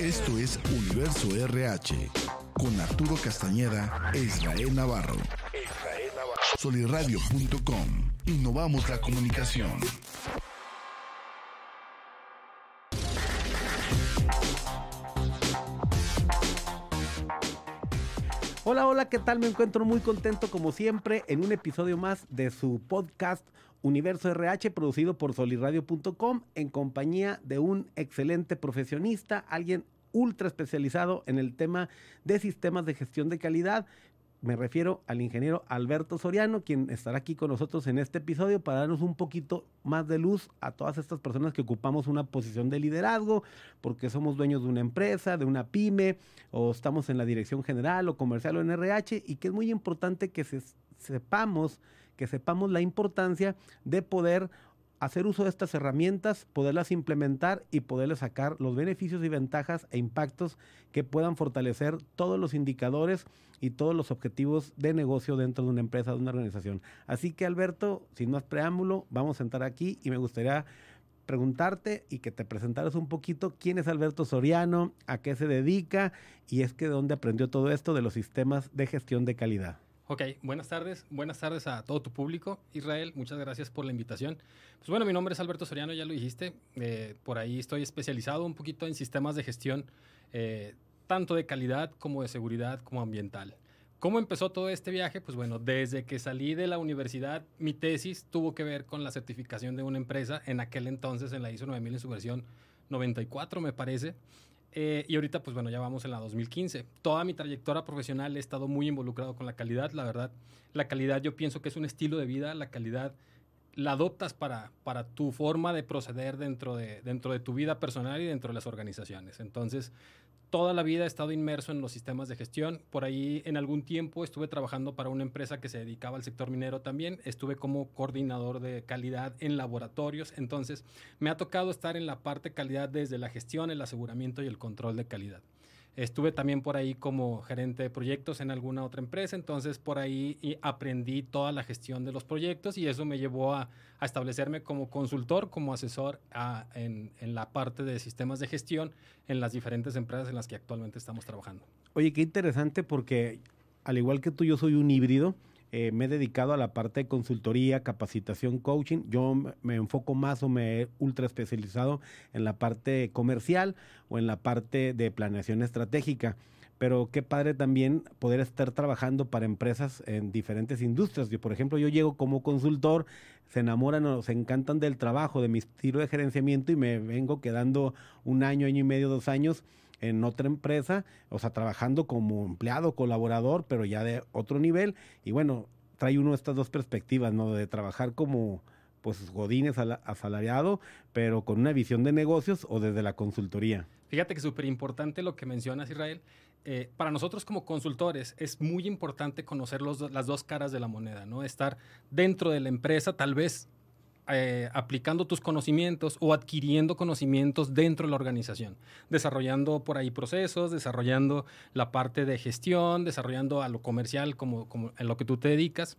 Esto es Universo RH con Arturo Castañeda e Israel Navarro. Soliradio.com. Innovamos la comunicación. Hola, ¿qué tal? Me encuentro muy contento como siempre en un episodio más de su podcast Universo RH producido por soliradio.com en compañía de un excelente profesionista, alguien ultra especializado en el tema de sistemas de gestión de calidad. Me refiero al ingeniero Alberto Soriano, quien estará aquí con nosotros en este episodio para darnos un poquito más de luz a todas estas personas que ocupamos una posición de liderazgo, porque somos dueños de una empresa, de una pyme, o estamos en la dirección general o comercial o en RH, y que es muy importante que sepamos, que sepamos la importancia de poder hacer uso de estas herramientas, poderlas implementar y poderles sacar los beneficios y ventajas e impactos que puedan fortalecer todos los indicadores y todos los objetivos de negocio dentro de una empresa, de una organización. Así que Alberto, sin más preámbulo, vamos a sentar aquí y me gustaría preguntarte y que te presentaras un poquito quién es Alberto Soriano, a qué se dedica y es que de dónde aprendió todo esto de los sistemas de gestión de calidad. Ok, buenas tardes. Buenas tardes a todo tu público. Israel, muchas gracias por la invitación. Pues bueno, mi nombre es Alberto Soriano, ya lo dijiste. Eh, por ahí estoy especializado un poquito en sistemas de gestión, eh, tanto de calidad como de seguridad como ambiental. ¿Cómo empezó todo este viaje? Pues bueno, desde que salí de la universidad, mi tesis tuvo que ver con la certificación de una empresa, en aquel entonces en la ISO 9000 en su versión 94, me parece. Eh, y ahorita, pues bueno, ya vamos en la 2015. Toda mi trayectoria profesional he estado muy involucrado con la calidad, la verdad. La calidad yo pienso que es un estilo de vida, la calidad la adoptas para, para tu forma de proceder dentro de, dentro de tu vida personal y dentro de las organizaciones. Entonces, toda la vida he estado inmerso en los sistemas de gestión. Por ahí en algún tiempo estuve trabajando para una empresa que se dedicaba al sector minero también. Estuve como coordinador de calidad en laboratorios. Entonces me ha tocado estar en la parte calidad desde la gestión, el aseguramiento y el control de calidad. Estuve también por ahí como gerente de proyectos en alguna otra empresa, entonces por ahí aprendí toda la gestión de los proyectos y eso me llevó a, establecerme como consultor, como asesor en, en, la parte de sistemas de gestión en las diferentes empresas en las que actualmente estamos trabajando. Oye, qué interesante porque al igual que tú, yo soy un híbrido. Eh, me he dedicado a la parte de consultoría, capacitación, coaching. Yo me enfoco más o me he ultra especializado en la parte comercial o en la parte de planeación estratégica. Pero qué padre también poder estar trabajando para empresas en diferentes industrias. Yo, por ejemplo, yo llego como consultor, se enamoran o se encantan del trabajo, de mi estilo de gerenciamiento y me vengo quedando un año, año y medio, dos años en otra empresa, o sea, trabajando como empleado, colaborador, pero ya de otro nivel. Y bueno, trae uno estas dos perspectivas, ¿no? De trabajar como pues godines asalariado, pero con una visión de negocios o desde la consultoría. Fíjate que súper importante lo que mencionas, Israel. Eh, para nosotros como consultores es muy importante conocer los, las dos caras de la moneda, ¿no? Estar dentro de la empresa, tal vez eh, aplicando tus conocimientos o adquiriendo conocimientos dentro de la organización, desarrollando por ahí procesos, desarrollando la parte de gestión, desarrollando a lo comercial como, como en lo que tú te dedicas.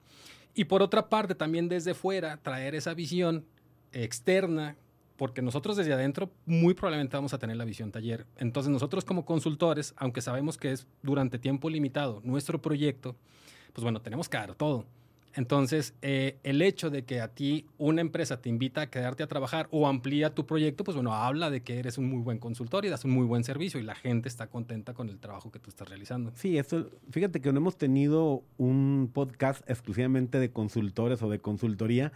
Y por otra parte, también desde fuera, traer esa visión externa, porque nosotros desde adentro muy probablemente vamos a tener la visión taller. Entonces nosotros como consultores, aunque sabemos que es durante tiempo limitado nuestro proyecto, pues bueno, tenemos que dar todo. Entonces, eh, el hecho de que a ti una empresa te invita a quedarte a trabajar o amplía tu proyecto, pues bueno, habla de que eres un muy buen consultor y das un muy buen servicio y la gente está contenta con el trabajo que tú estás realizando. Sí, esto, fíjate que no hemos tenido un podcast exclusivamente de consultores o de consultoría,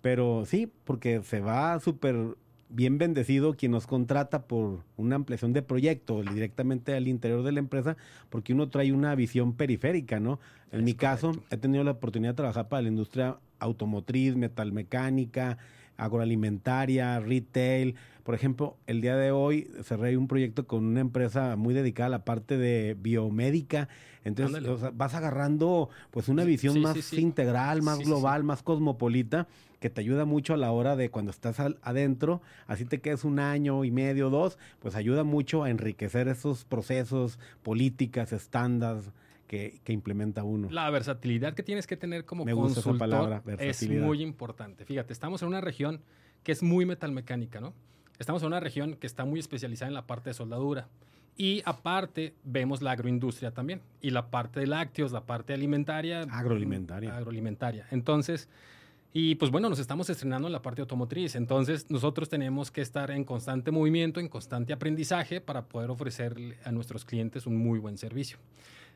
pero sí, porque se va súper bien bendecido quien nos contrata por una ampliación de proyecto directamente al interior de la empresa, porque uno trae una visión periférica, ¿no? En mi caso, he tenido la oportunidad de trabajar para la industria automotriz, metalmecánica, agroalimentaria, retail. Por ejemplo, el día de hoy cerré un proyecto con una empresa muy dedicada a la parte de biomédica. Entonces vas agarrando pues una visión más integral, más global, más cosmopolita, que te ayuda mucho a la hora de cuando estás adentro, así te quedes un año y medio, dos, pues ayuda mucho a enriquecer esos procesos, políticas, estándares que, implementa uno. La versatilidad que tienes que tener como consultor es muy importante. Fíjate, estamos en una región que es muy metalmecánica, ¿no? Estamos en una región que está muy especializada en la parte de soldadura. Y aparte, vemos la agroindustria también. Y la parte de lácteos, la parte alimentaria. Agroalimentaria. Agroalimentaria. Entonces, y pues bueno, nos estamos estrenando en la parte automotriz. Entonces, nosotros tenemos que estar en constante movimiento, en constante aprendizaje para poder ofrecer a nuestros clientes un muy buen servicio.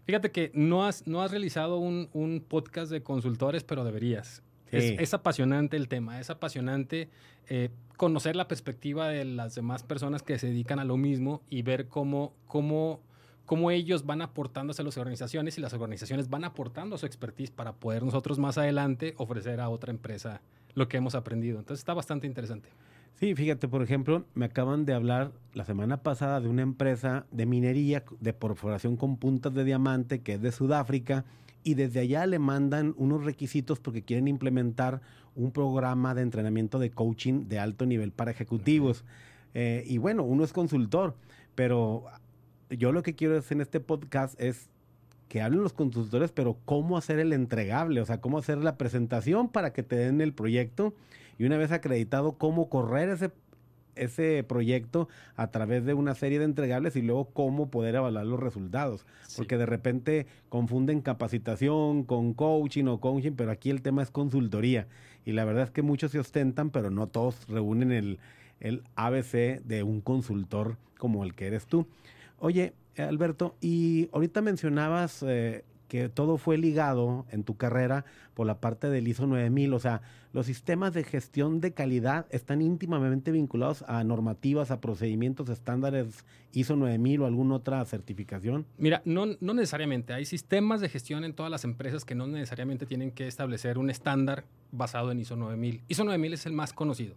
Fíjate que no has, no has realizado un, un podcast de consultores, pero deberías. Es, apasionante el tema, es apasionante eh, conocer la perspectiva de las demás personas que se dedican a lo mismo y ver cómo, cómo, cómo ellos van aportando a las organizaciones y las organizaciones van aportando su expertise para poder nosotros más adelante ofrecer a otra empresa lo que hemos aprendido. Entonces está bastante interesante. Sí, fíjate, por ejemplo, me acaban de hablar la semana pasada de una empresa de minería de perforación con puntas de diamante que es de Sudáfrica y desde allá le mandan unos requisitos porque quieren implementar un programa de entrenamiento de coaching de alto nivel para ejecutivos. Eh, y bueno, uno es consultor, pero yo lo que quiero hacer en este podcast es que hablen los consultores, pero cómo hacer el entregable, o sea, cómo hacer la presentación para que te den el proyecto y una vez acreditado, cómo correr ese ese proyecto a través de una serie de entregables y luego cómo poder evaluar los resultados. Porque de repente confunden capacitación con coaching o coaching, pero aquí el tema es consultoría. Y la verdad es que muchos se ostentan, pero no todos reúnen el, el ABC de un consultor como el que eres tú. Oye, Alberto, y ahorita mencionabas eh, que todo fue ligado en tu carrera por la parte del ISO 9000. O sea, los sistemas de gestión de calidad están íntimamente vinculados a normativas, a procedimientos estándares ISO 9000 o alguna otra certificación. Mira, no, no necesariamente. Hay sistemas de gestión en todas las empresas que no necesariamente tienen que establecer un estándar basado en ISO 9000. ISO 9000 es el más conocido.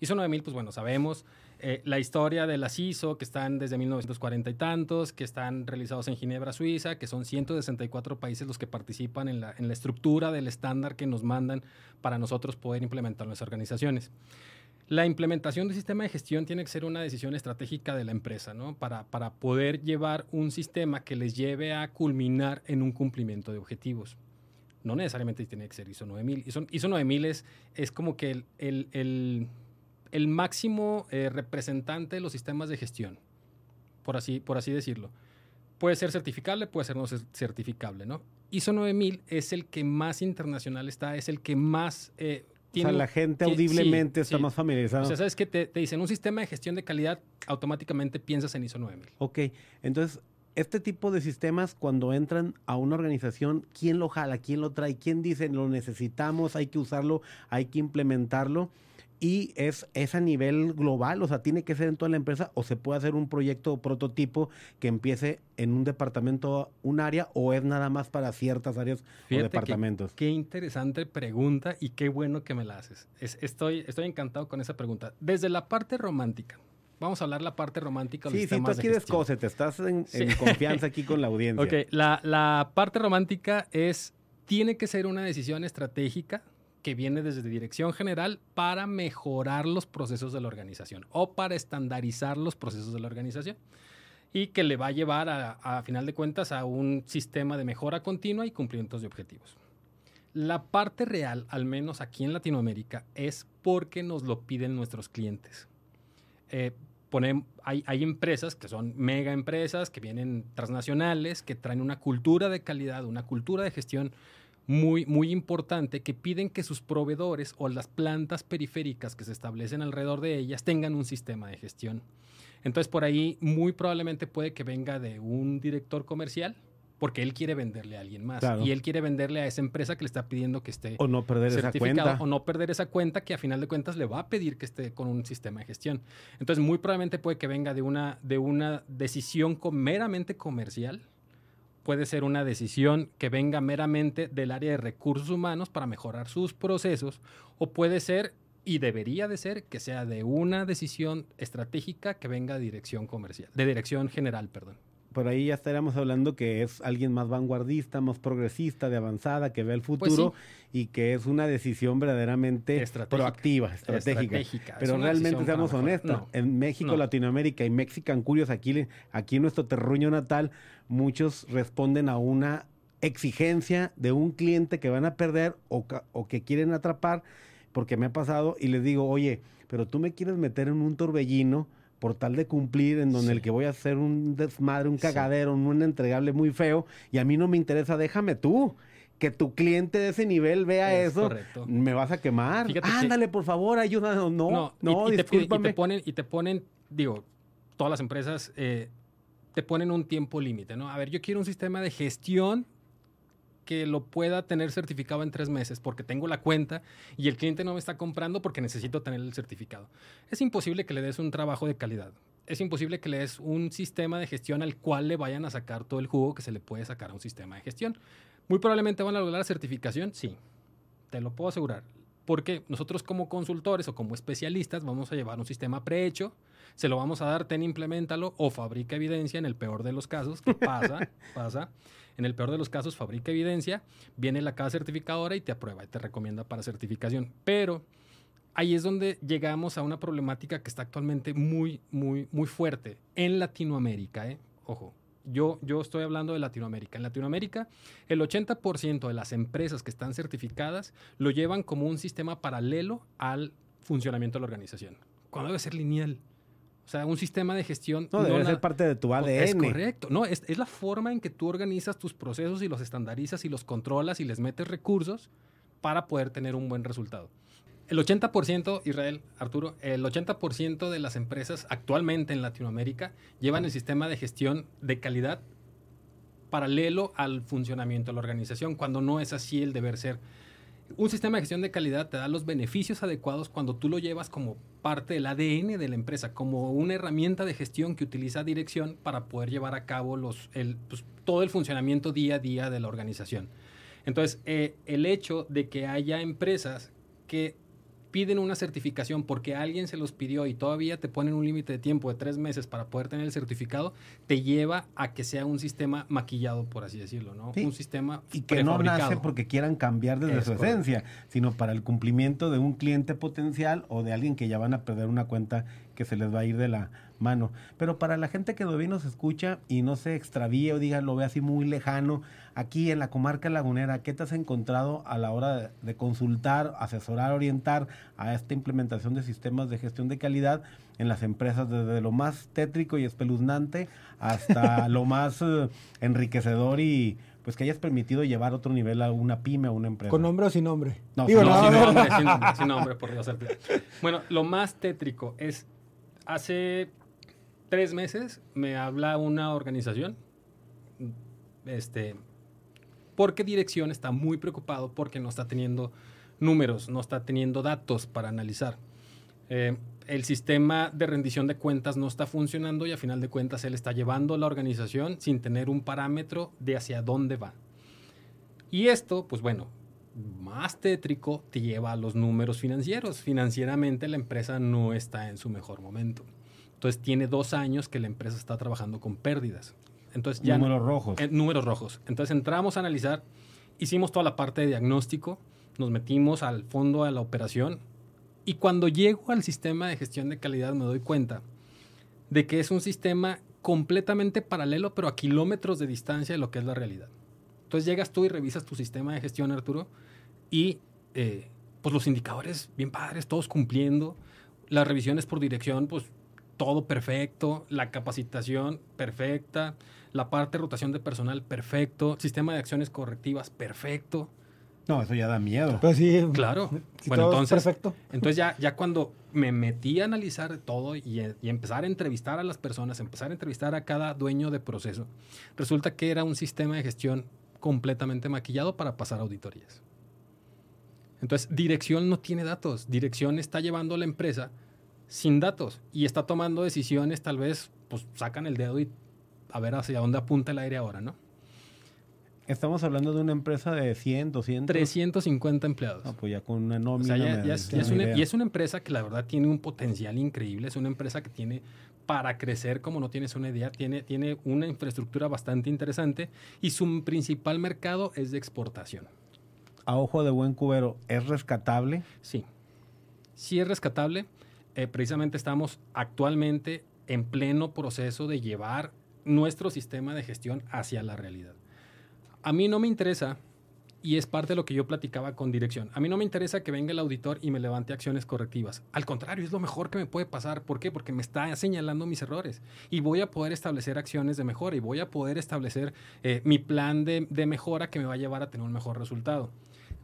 ISO 9000, pues bueno, sabemos eh, la historia de las ISO, que están desde 1940 y tantos, que están realizados en Ginebra, Suiza, que son 164 países los que participan en la, en la estructura del estándar que nos mandan para nosotros poder implementar en las organizaciones. La implementación del sistema de gestión tiene que ser una decisión estratégica de la empresa, ¿no? Para, para poder llevar un sistema que les lleve a culminar en un cumplimiento de objetivos. No necesariamente tiene que ser ISO 9000. ISO, ISO 9000 es, es como que el, el, el el máximo eh, representante de los sistemas de gestión, por así, por así decirlo. Puede ser certificable, puede ser no certificable, ¿no? ISO 9000 es el que más internacional está, es el que más... Eh, tiene, o sea, la gente audiblemente está más familiarizada. O sea, sabes que te, te, dicen un sistema de gestión de calidad, automáticamente piensas en ISO 9000. Ok, entonces, este tipo de sistemas, cuando entran a una organización, ¿quién lo jala? ¿Quién lo trae? ¿Quién dice lo necesitamos? Hay que usarlo, hay que implementarlo y es, es a nivel global, o sea, tiene que ser en toda la empresa o se puede hacer un proyecto o prototipo que empiece en un departamento, un área o es nada más para ciertas áreas o departamentos. qué interesante pregunta y qué bueno que me la haces. estoy, estoy encantado con esa pregunta. Desde la parte romántica, vamos a hablar la parte romántica. Sí, sí, tú aquí te estás en, confianza aquí con la audiencia. Ok, la, la parte romántica es, tiene que ser una decisión estratégica que viene desde dirección general para mejorar los procesos de la organización o para estandarizar los procesos de la organización y que le va a llevar a, final de cuentas a un sistema de mejora continua y cumplimientos de objetivos. La parte real, al menos aquí en Latinoamérica, es porque nos lo piden nuestros clientes. Eh, hay, hay, empresas que son mega empresas, que vienen transnacionales, que traen una cultura de calidad, una cultura de gestión muy, muy importante que piden que sus proveedores o las plantas periféricas que se establecen alrededor de ellas tengan un sistema de gestión. Entonces, por ahí muy probablemente puede que venga de un director comercial, porque él quiere venderle a alguien más. Y él quiere venderle a esa empresa que le está pidiendo que esté o no perder esa cuenta. o no perder esa cuenta que a final de cuentas le va a pedir que esté con un sistema de gestión. Entonces, muy probablemente puede que venga de una, de una decisión meramente comercial puede ser una decisión que venga meramente del área de recursos humanos para mejorar sus procesos o puede ser y debería de ser que sea de una decisión estratégica que venga de dirección comercial, de dirección general, perdón por ahí ya estaríamos hablando que es alguien más vanguardista, más progresista, de avanzada, que ve el pues futuro y que es una decisión verdaderamente proactiva, estratégica. Pero realmente, seamos honestos, en México, Latinoamérica y Mexican Curios, aquí, aquí en nuestro terruño natal, muchos responden a una exigencia de un cliente que van a perder o, o que quieren atrapar, porque me ha pasado y les digo, oye, pero tú me quieres meter en un torbellino por tal de cumplir, en donde Sí. el que voy a hacer un desmadre, un Sí. cagadero, un entregable muy feo, y a mí no me interesa, déjame tú. Que tu cliente de ese nivel vea Es eso, correcto. me vas a quemar. Fíjate que- Ándale, por favor, ayúdanos. No, no, no, y, y te ponen, y te ponen, digo, todas las empresas eh, te ponen un tiempo límite, ¿no? A ver, yo quiero un sistema de gestión que lo pueda tener certificado en tres meses porque tengo la cuenta y el cliente no me está comprando porque necesito tener el certificado. Es imposible que le des un trabajo de calidad. Es imposible que le des un sistema de gestión al cual le vayan a sacar todo el jugo que se le puede sacar a un sistema de gestión. Muy probablemente van a lograr la certificación, sí. Te lo puedo asegurar. Porque nosotros como consultores o como especialistas vamos a llevar un sistema prehecho, se lo vamos a dar, ten, implementalo o fabrica evidencia en el peor de los casos, que pasa, pasa. En el peor de los casos fabrica evidencia, viene la casa certificadora y te aprueba y te recomienda para certificación. Pero ahí es donde llegamos a una problemática que está actualmente muy, muy, muy fuerte en Latinoamérica. ¿eh? Ojo, yo, yo estoy hablando de Latinoamérica. En Latinoamérica, el 80% de las empresas que están certificadas lo llevan como un sistema paralelo al funcionamiento de la organización. Cuando debe ser lineal. O sea, un sistema de gestión. No, debe ser parte de tu ADN. es correcto. No, es, es la forma en que tú organizas tus procesos y los estandarizas y los controlas y les metes recursos para poder tener un buen resultado. El 80%, Israel, Arturo, el 80% de las empresas actualmente en Latinoamérica llevan el sistema de gestión de calidad paralelo al funcionamiento de la organización, cuando no es así el deber ser. Un sistema de gestión de calidad te da los beneficios adecuados cuando tú lo llevas como parte del ADN de la empresa, como una herramienta de gestión que utiliza dirección para poder llevar a cabo los, el, pues, todo el funcionamiento día a día de la organización. Entonces, eh, el hecho de que haya empresas que piden una certificación porque alguien se los pidió y todavía te ponen un límite de tiempo de tres meses para poder tener el certificado, te lleva a que sea un sistema maquillado, por así decirlo, ¿no? Sí. Un sistema Y que no nace porque quieran cambiar desde Es su correcto. esencia, sino para el cumplimiento de un cliente potencial o de alguien que ya van a perder una cuenta que se les va a ir de la mano. Pero para la gente que todavía nos escucha y no se extravíe o diga, lo ve así muy lejano, aquí en la comarca lagunera, ¿qué te has encontrado a la hora de, consultar, asesorar, orientar a esta implementación de sistemas de gestión de calidad en las empresas, desde lo más tétrico y espeluznante hasta lo más eh, enriquecedor y pues que hayas permitido llevar a otro nivel a una pyme, a una empresa? ¿Con nombre o sin nombre? No, Digo, sin No, no, sin no, nombre, sin nombre, sin nombre, por Dios. Bueno, lo más tétrico es, hace tres meses me habla una organización, este, porque dirección está muy preocupado porque no está teniendo números, no está teniendo datos para analizar. Eh, el sistema de rendición de cuentas no está funcionando y a final de cuentas él está llevando la organización sin tener un parámetro de hacia dónde va. Y esto, pues bueno, más tétrico te lleva a los números financieros. Financieramente la empresa no está en su mejor momento. Entonces tiene dos años que la empresa está trabajando con pérdidas. Entonces ya Números rojos. eh, números rojos. Entonces entramos a analizar, hicimos toda la parte de diagnóstico, nos metimos al fondo de la operación y cuando llego al sistema de gestión de calidad me doy cuenta de que es un sistema completamente paralelo, pero a kilómetros de distancia de lo que es la realidad. Entonces llegas tú y revisas tu sistema de gestión, Arturo, y eh, pues los indicadores bien padres, todos cumpliendo, las revisiones por dirección, pues todo perfecto, la capacitación perfecta, la parte de rotación de personal perfecto, sistema de acciones correctivas perfecto. No, eso ya da miedo. Pero sí. Claro. Si bueno, todo es entonces, perfecto. entonces ya, ya cuando me metí a analizar todo y, eh, y empezar a entrevistar a las personas, empezar a entrevistar a cada dueño de proceso, resulta que era un sistema de gestión completamente maquillado para pasar auditorías. Entonces, dirección no tiene datos. Dirección está llevando a la empresa sin datos y está tomando decisiones, tal vez, pues sacan el dedo y a ver hacia dónde apunta el aire ahora, ¿no? Estamos hablando de una empresa de 100, 200. 350 empleados. No, pues ya con una O nómina. sea, ya, me ya es, da ya es una idea. y es una empresa que la verdad tiene un potencial increíble. Es una empresa que tiene para crecer, como no tienes una idea, tiene, tiene una infraestructura bastante interesante y su principal mercado es de exportación. A ojo de buen cubero, ¿es rescatable? Sí, sí es rescatable. Eh, precisamente estamos actualmente en pleno proceso de llevar nuestro sistema de gestión hacia la realidad. A mí no me interesa y es parte de lo que yo platicaba con dirección. A mí no me interesa que venga el auditor y me levante acciones correctivas. Al contrario, es lo mejor que me puede pasar. ¿Por qué? Porque me está señalando mis errores y voy a poder establecer acciones de mejora y voy a poder establecer eh, mi plan de, de mejora que me va a llevar a tener un mejor resultado.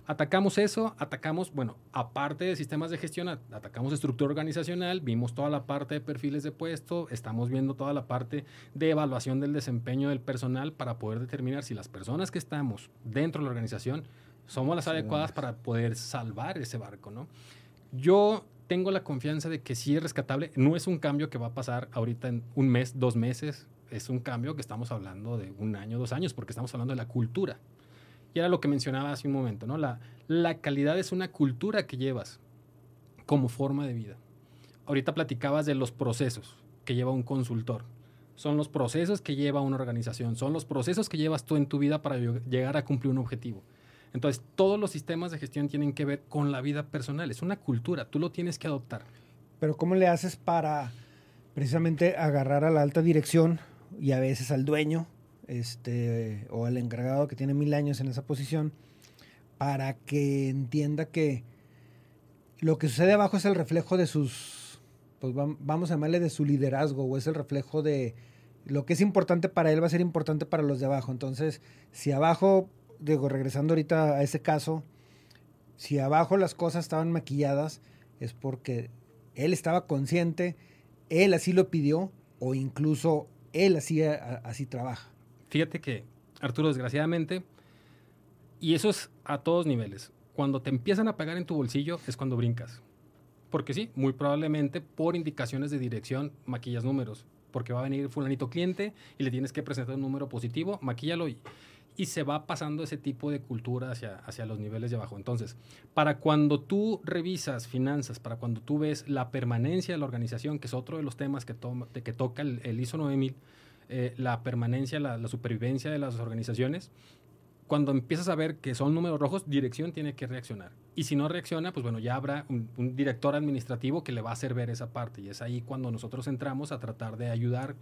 Atacamos eso, atacamos, bueno, aparte de sistemas de gestión, atacamos estructura organizacional, vimos toda la parte de perfiles de puesto, estamos viendo toda la parte de evaluación del desempeño del personal para poder determinar si las personas que estamos dentro de la organización somos las adecuadas para poder salvar ese barco, ¿no? Yo tengo la confianza de que sí es rescatable, no es un cambio que va a pasar ahorita en un mes, dos meses, es un cambio que estamos hablando de un año, dos años, porque estamos hablando de la cultura. Y era lo que mencionaba hace un momento, ¿no? La, la calidad es una cultura que llevas como forma de vida. Ahorita platicabas de los procesos que lleva un consultor. Son los procesos que lleva una organización, son los procesos que llevas tú en tu vida para llegar a cumplir un objetivo. Entonces, todos los sistemas de gestión tienen que ver con la vida personal, es una cultura, tú lo tienes que adoptar. Pero ¿cómo le haces para precisamente agarrar a la alta dirección y a veces al dueño este, o al encargado que tiene mil años en esa posición, para que entienda que lo que sucede abajo es el reflejo de sus, pues vamos a llamarle de su liderazgo, o es el reflejo de lo que es importante para él va a ser importante para los de abajo. Entonces, si abajo, digo, regresando ahorita a ese caso, si abajo las cosas estaban maquilladas, es porque él estaba consciente, él así lo pidió, o incluso él así, así trabaja. Fíjate que, Arturo, desgraciadamente, y eso es a todos niveles, cuando te empiezan a pagar en tu bolsillo es cuando brincas. Porque sí, muy probablemente por indicaciones de dirección maquillas números. Porque va a venir fulanito cliente y le tienes que presentar un número positivo, maquíllalo y, y se va pasando ese tipo de cultura hacia, hacia los niveles de abajo. Entonces, para cuando tú revisas finanzas, para cuando tú ves la permanencia de la organización, que es otro de los temas que, que toca el, el ISO 9000, eh, la permanencia, la, supervivencia de las organizaciones, cuando empiezas a ver que son números rojos, dirección tiene que reaccionar. Y si no reacciona, pues bueno, ya habrá un, director administrativo que le va a hacer ver esa parte. Y es ahí cuando nosotros entramos a tratar de ayudar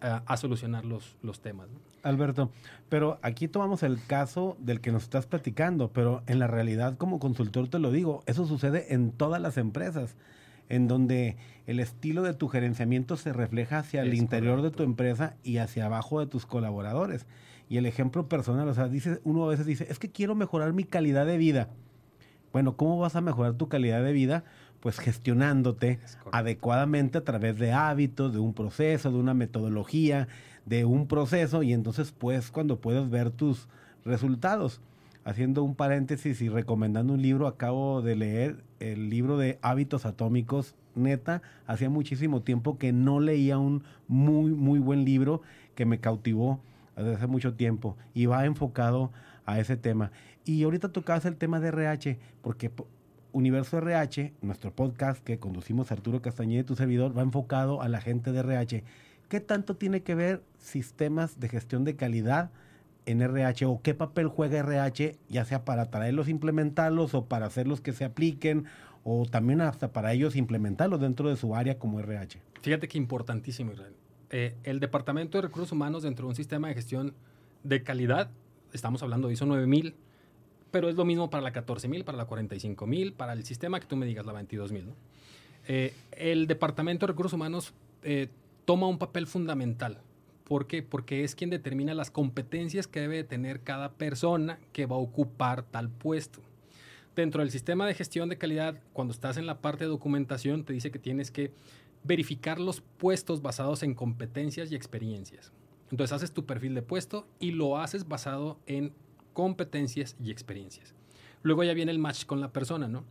a, solucionar los, los temas. Alberto, pero aquí tomamos el caso del que nos estás platicando, pero en la realidad como consultor te lo digo, eso sucede en todas las empresas en donde el estilo de tu gerenciamiento se refleja hacia el interior de tu empresa y hacia abajo de tus colaboradores. Y el ejemplo personal, o sea, dice, uno a veces dice, es que quiero mejorar mi calidad de vida. Bueno, ¿cómo vas a mejorar tu calidad de vida? Pues gestionándote adecuadamente a través de hábitos, de un proceso, de una metodología, de un proceso, y entonces pues cuando puedes ver tus resultados haciendo un paréntesis y recomendando un libro, acabo de leer el libro de Hábitos Atómicos. Neta, hacía muchísimo tiempo que no leía un muy, muy buen libro que me cautivó desde hace mucho tiempo y va enfocado a ese tema. Y ahorita tocabas el tema de RH, porque Universo RH, nuestro podcast que conducimos Arturo Castañeda y tu servidor, va enfocado a la gente de RH. ¿Qué tanto tiene que ver sistemas de gestión de calidad? En RH o qué papel juega RH, ya sea para traerlos, implementarlos o para hacerlos que se apliquen o también hasta para ellos implementarlos dentro de su área como RH. Fíjate que importantísimo, Israel. Eh, el Departamento de Recursos Humanos dentro de un sistema de gestión de calidad, estamos hablando de ISO 9000, pero es lo mismo para la 14000, para la 45000, para el sistema que tú me digas, la 22000. ¿no? Eh, el Departamento de Recursos Humanos eh, toma un papel fundamental ¿Por qué? Porque es quien determina las competencias que debe tener cada persona que va a ocupar tal puesto. Dentro del sistema de gestión de calidad, cuando estás en la parte de documentación, te dice que tienes que verificar los puestos basados en competencias y experiencias. Entonces haces tu perfil de puesto y lo haces basado en competencias y experiencias. Luego ya viene el match con la persona, ¿no?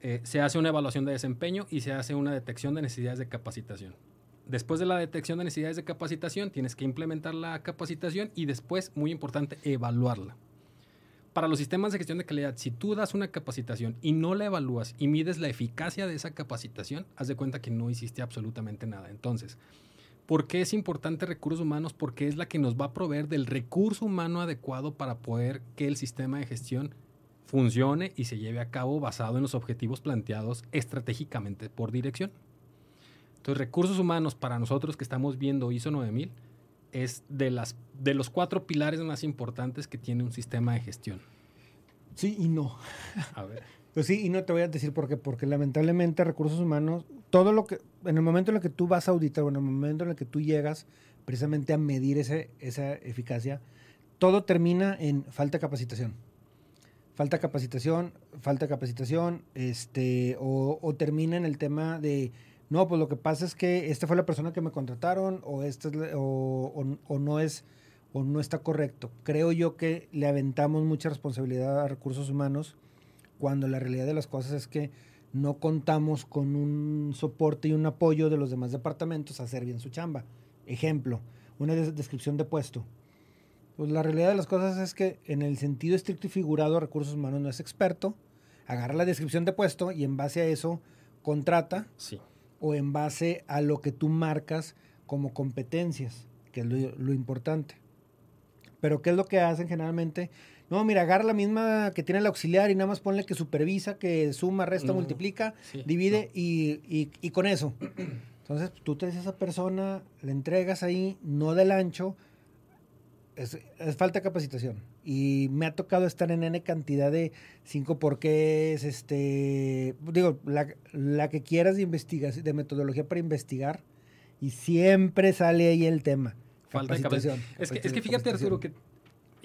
Eh, se hace una evaluación de desempeño y se hace una detección de necesidades de capacitación después de la detección de necesidades de capacitación, tienes que implementar la capacitación y después, muy importante, evaluarla. Para los sistemas de gestión de calidad, si tú das una capacitación y no la evalúas y mides la eficacia de esa capacitación, haz de cuenta que no hiciste absolutamente nada. Entonces, ¿por qué es importante recursos humanos? Porque es la que nos va a proveer del recurso humano adecuado para poder que el sistema de gestión funcione y se lleve a cabo basado en los objetivos planteados estratégicamente por dirección. Entonces, recursos humanos para nosotros que estamos viendo ISO 9000 es de, las, de los cuatro pilares más importantes que tiene un sistema de gestión. Sí y no. A ver. Pues sí, y no te voy a decir por qué. Porque lamentablemente recursos humanos, todo lo que, en el momento en el que tú vas a auditar o en el momento en el que tú llegas precisamente a medir ese, esa eficacia, todo termina en falta de capacitación. Falta de capacitación, falta de capacitación, este, o, o termina en el tema de, no, pues lo que pasa es que esta fue la persona que me contrataron, o, esta es la- o, o- o no es, o no está correcto. Creo yo que le aventamos mucha responsabilidad a recursos humanos cuando la realidad de las cosas es que no contamos con un soporte y un apoyo de los demás departamentos a hacer bien su chamba. Ejemplo, una des- descripción de puesto. Pues la realidad de las cosas es que en el sentido estricto y figurado recursos humanos no es experto, agarra la descripción de puesto y en base a eso contrata Sí. O en base a lo que tú marcas como competencias, que es lo, lo importante. Pero ¿qué es lo que hacen generalmente? No, mira, agarra la misma que tiene el auxiliar y nada más ponle que supervisa, que suma, resta, No, multiplica, sí, divide y, y- y con eso. Entonces tú traes a esa persona, le entregas ahí, no del ancho, es, es falta de capacitación. Y me ha tocado estar en N cantidad de cinco porqués, este, digo, la, la que quieras de investigación, de metodología para investigar, y siempre sale ahí el tema. Falta de capacitación. Es que, es que fíjate, capacitación. Arturo, que.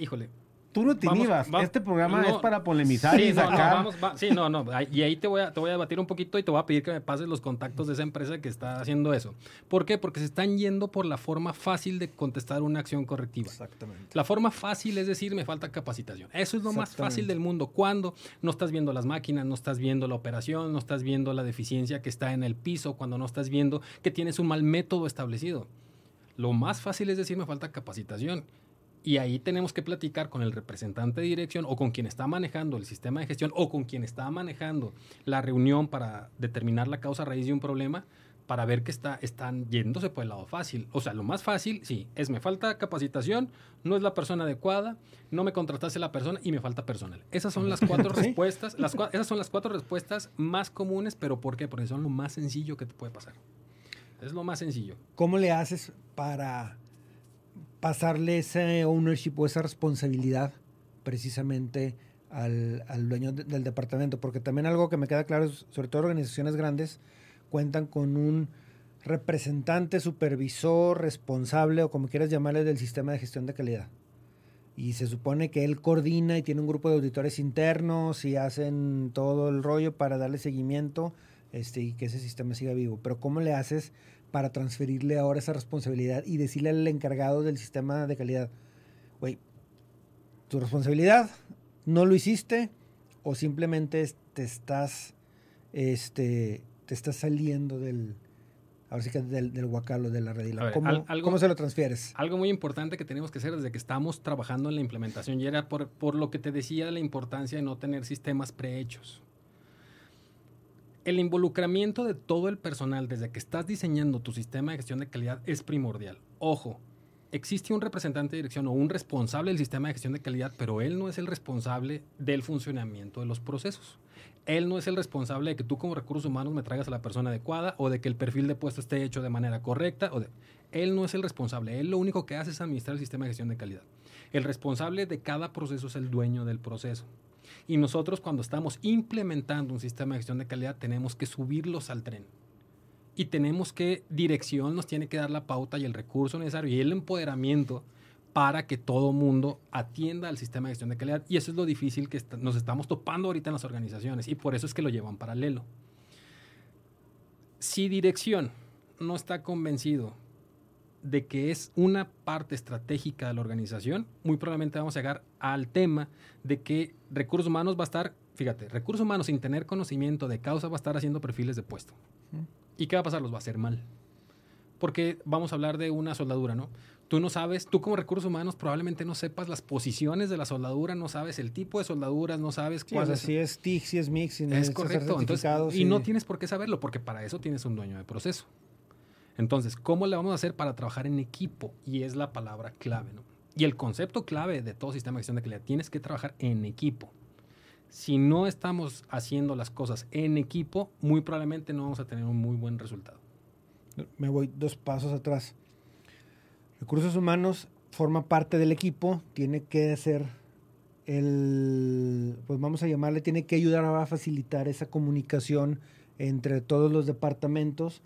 Híjole. Tú no te Vamos, inhibas. va- este programa no, es para polemizar sí, y no, no, sacar. vamos, va- sí, no, Y ahí te voy, a, te voy a debatir un poquito y te voy a pedir que me pases los contactos de esa empresa que está haciendo eso. ¿Por qué? Porque se están yendo por la forma fácil de contestar una acción correctiva. Exactamente. La forma fácil es decir, me falta capacitación. Eso es lo más fácil del mundo. Cuando no estás viendo las máquinas, no estás viendo la operación, no estás viendo la deficiencia que está en el piso, cuando no estás viendo que tienes un mal método establecido. Lo más fácil es decir, me falta capacitación. Y ahí tenemos que platicar con el representante de dirección o con quien está manejando el sistema de gestión o con quien está manejando la reunión para determinar la causa raíz de un problema para ver que está, están yéndose por el lado fácil. O sea, lo más fácil, sí, es me falta capacitación, no es la persona adecuada, no me contrataste la persona y me falta personal. Esas son las cuatro Sí. respuestas, las, esas son las cuatro respuestas más comunes, pero ¿por qué? Porque son lo más sencillo que te puede pasar. Es lo más sencillo. ¿Cómo le haces para pasarle ese ownership o esa responsabilidad precisamente al, al dueño de- del departamento? Porque también algo que me queda claro es, sobre todo organizaciones grandes, cuentan con un representante, supervisor, responsable o como quieras llamarle del sistema de gestión de calidad. Y se supone que él coordina y tiene un grupo de auditores internos y hacen todo el rollo para darle seguimiento este, y que ese sistema siga vivo. Pero ¿cómo le haces para transferirle ahora esa responsabilidad y decirle al encargado del sistema de calidad, güey, tu responsabilidad, no lo hiciste o simplemente te estás, este, te estás saliendo del, ahora sí que del, del guacalo, de la redila. ver, ¿Cómo, al- algo- cómo se lo transfieres? Algo muy importante que tenemos que hacer desde que estamos trabajando en la implementación y era por, por lo que te decía de la importancia de no tener sistemas prehechos. El involucramiento de todo el personal desde que estás diseñando tu sistema de gestión de calidad es primordial. Ojo, existe un representante de dirección o un responsable del sistema de gestión de calidad, pero él no es el responsable del funcionamiento de los procesos. Él no es el responsable de que tú como recursos humanos me traigas a la persona adecuada o de que el perfil de puesto esté hecho de manera correcta. O de- Él no es el responsable. Él lo único que hace es administrar el sistema de gestión de calidad. El responsable de cada proceso es el dueño del proceso. Y nosotros cuando estamos implementando un sistema de gestión de calidad tenemos que subirlos al tren. Y tenemos que, dirección nos tiene que dar la pauta y el recurso necesario y el empoderamiento para que todo mundo atienda al sistema de gestión de calidad. Y eso es lo difícil que nos estamos topando ahorita en las organizaciones y por eso es que lo llevan paralelo. Si dirección no está convencido de que es una parte estratégica de la organización, muy probablemente vamos a llegar al tema de que recursos humanos va a estar, fíjate, recursos humanos sin tener conocimiento de causa va a estar haciendo perfiles de puesto. ¿Y qué va a pasar? Los va a hacer mal. Porque vamos a hablar de una soldadura, ¿no? Tú no sabes, tú como recursos humanos probablemente no sepas las posiciones de la soldadura, no sabes el tipo de soldaduras, no sabes Sí, o sea, si es TIC, si es MIX, si es correcto. Entonces, y no tienes por qué saberlo, porque para eso tienes un dueño de proceso. Entonces, ¿cómo le vamos a hacer para trabajar en equipo? Y es la palabra clave, ¿no? Y el concepto clave de todo sistema de gestión de calidad, tienes que trabajar en equipo. Si no estamos haciendo las cosas en equipo, muy probablemente no vamos a tener un muy buen resultado. me voy dos pasos atrás. Recursos humanos forma parte del equipo, tiene que ser el, pues vamos a llamarle, tiene que ayudar a facilitar esa comunicación entre todos los departamentos,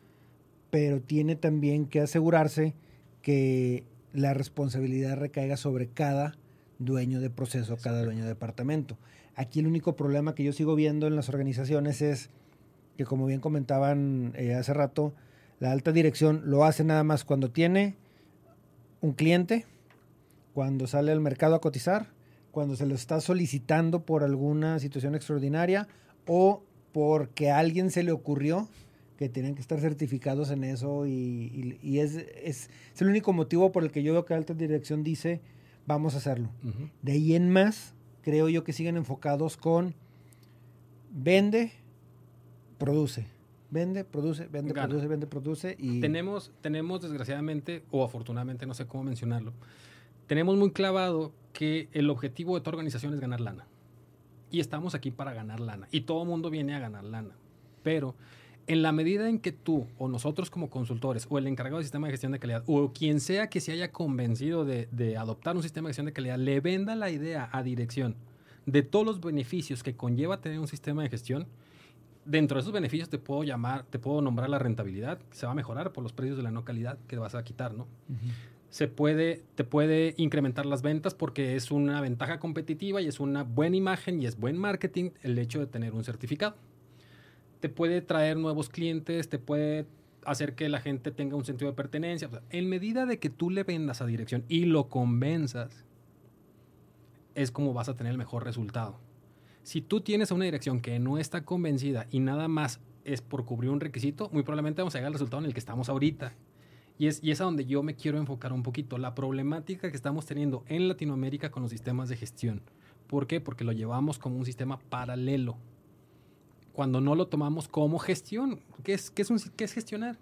pero tiene también que asegurarse que la responsabilidad recaiga sobre cada dueño de proceso, cada dueño de departamento. Aquí el único problema que yo sigo viendo en las organizaciones es que, como bien comentaban eh, hace rato, la alta dirección lo hace nada más cuando tiene un cliente, cuando sale al mercado a cotizar, cuando se lo está solicitando por alguna situación extraordinaria o porque a alguien se le ocurrió que tienen que estar certificados en eso y, es, es, el único motivo por el que yo veo que alta dirección dice vamos a hacerlo. De ahí en más, creo yo que siguen enfocados con vende, produce. Vende, produce, vende, produce, vende, produce. Y... Tenemos, tenemos desgraciadamente, o afortunadamente, no sé cómo mencionarlo, tenemos muy clavado que el objetivo de toda organización es ganar lana. Y estamos aquí para ganar lana. Y todo el mundo viene a ganar lana. Pero en la medida en que tú o nosotros como consultores o el encargado del sistema de gestión de calidad o quien sea que se haya convencido de, de, adoptar un sistema de gestión de calidad le venda la idea a dirección de todos los beneficios que conlleva tener un sistema de gestión, dentro de esos beneficios te puedo llamar, te puedo nombrar la rentabilidad, que se va a mejorar por los precios de la no calidad que vas a quitar, ¿no? Se puede, te puede incrementar las ventas porque es una ventaja competitiva y es una buena imagen y es buen marketing el hecho de tener un certificado te puede traer nuevos clientes, te puede hacer que la gente tenga un sentido de pertenencia. en medida de que tú le vendas a dirección y lo convenzas, es como vas a tener el mejor resultado. Si tú tienes a una dirección que no está convencida y nada más es por cubrir un requisito, muy probablemente vamos a llegar al resultado en el que estamos ahorita. Y es, y es a donde yo me quiero enfocar un poquito. La problemática que estamos teniendo en Latinoamérica con los sistemas de gestión. ¿Por qué? Porque lo llevamos como un sistema paralelo cuando no lo tomamos como gestión. ¿Qué es, qué es, un, qué es gestionar?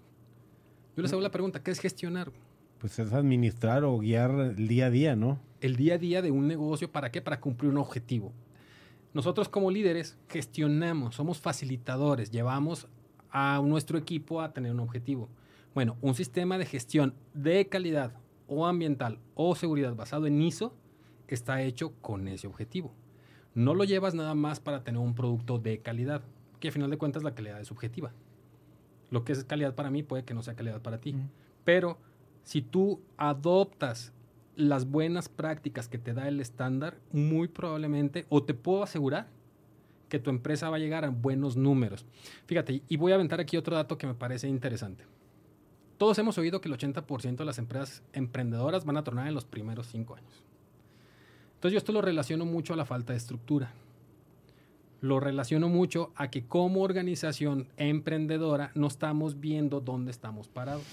Yo les hago la pregunta, ¿qué es gestionar? Pues es administrar o guiar el día a día, ¿no? El día a día de un negocio, ¿para qué? Para cumplir un objetivo. Nosotros como líderes gestionamos, somos facilitadores, llevamos a nuestro equipo a tener un objetivo. Bueno, un sistema de gestión de calidad o ambiental o seguridad basado en ISO está hecho con ese objetivo. No lo llevas nada más para tener un producto de calidad que a final de cuentas la calidad es subjetiva. Lo que es calidad para mí puede que no sea calidad para ti. Pero si tú adoptas las buenas prácticas que te da el estándar, muy probablemente, o te puedo asegurar, que tu empresa va a llegar a buenos números. Fíjate, y voy a aventar aquí otro dato que me parece interesante. Todos hemos oído que el 80% de las empresas emprendedoras van a tronar en los primeros cinco años. Entonces yo esto lo relaciono mucho a la falta de estructura lo relaciono mucho a que como organización emprendedora no estamos viendo dónde estamos parados.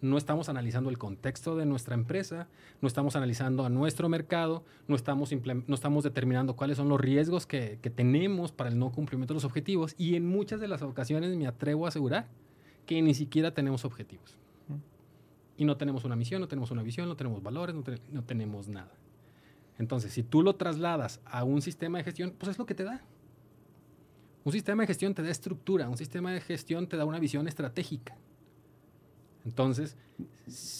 No estamos analizando el contexto de nuestra empresa, no estamos analizando a nuestro mercado, no estamos, no estamos determinando cuáles son los riesgos que, que tenemos para el no cumplimiento de los objetivos y en muchas de las ocasiones me atrevo a asegurar que ni siquiera tenemos objetivos. Y no tenemos una misión, no tenemos una visión, no tenemos valores, no, no tenemos nada. Entonces, si tú lo trasladas a un sistema de gestión, pues es lo que te da. Un sistema de gestión te da estructura, un sistema de gestión te da una visión estratégica. Entonces,